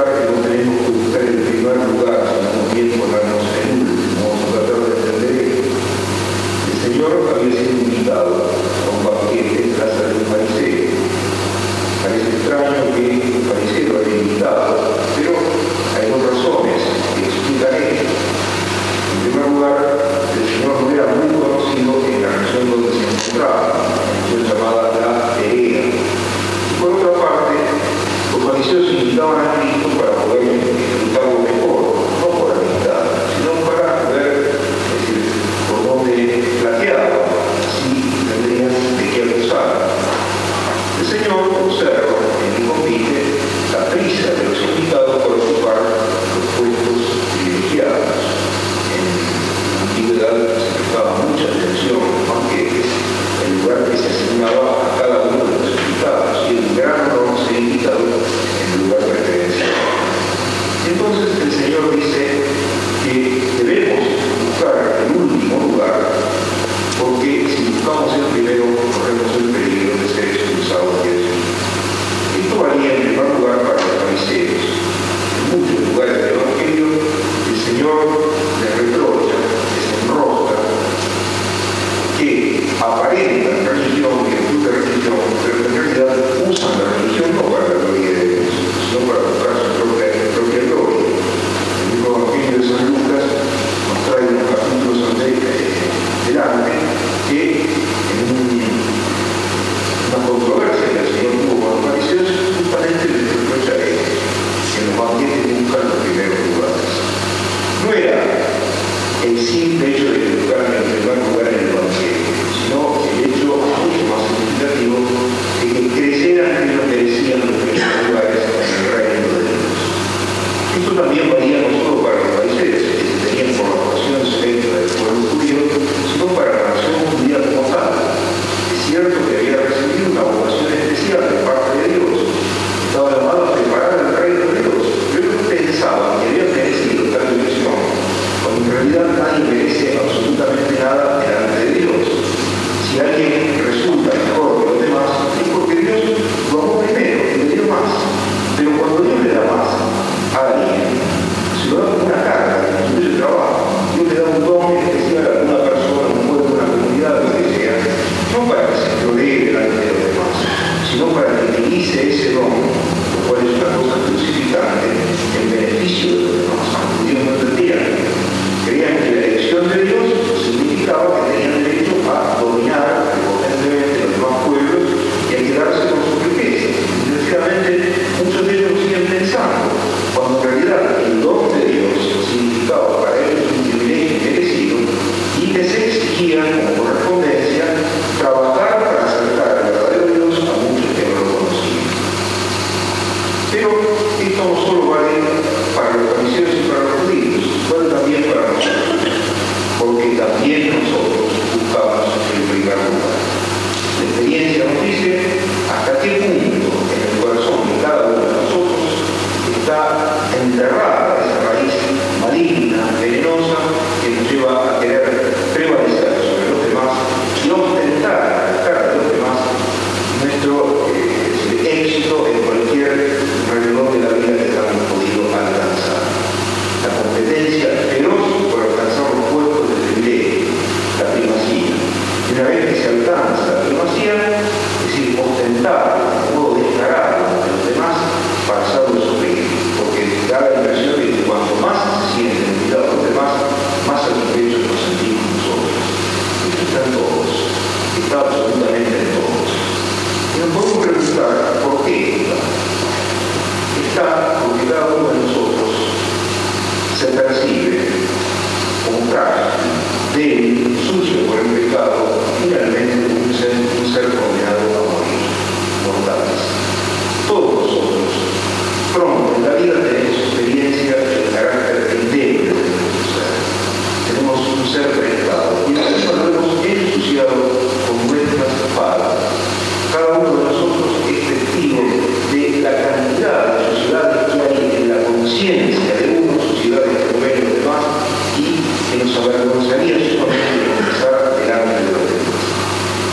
lugar que não tem no decisione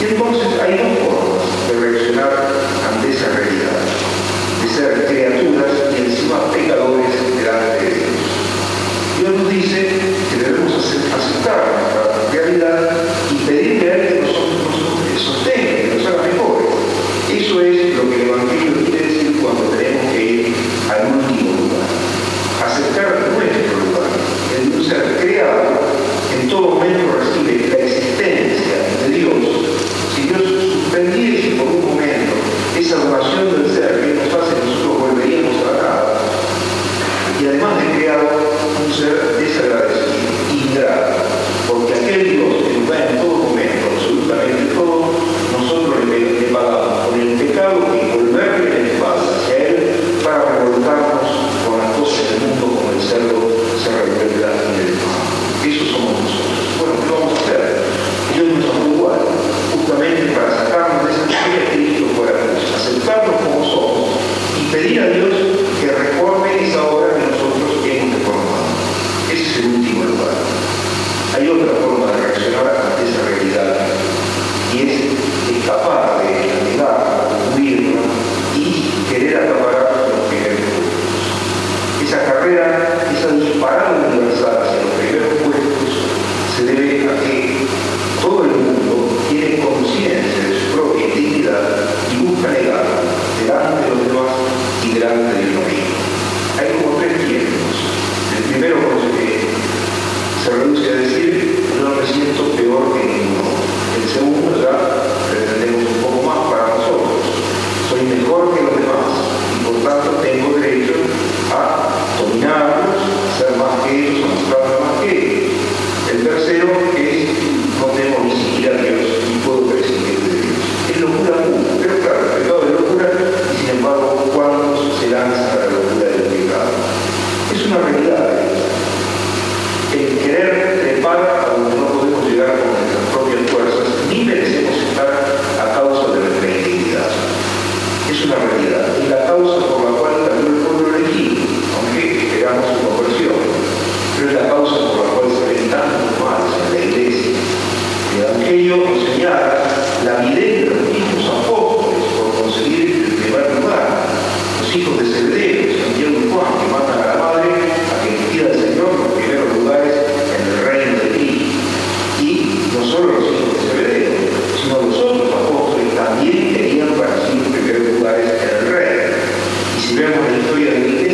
Entonces hay dos formas de reaccionar ante esa realidad, de ser creativo Thank you.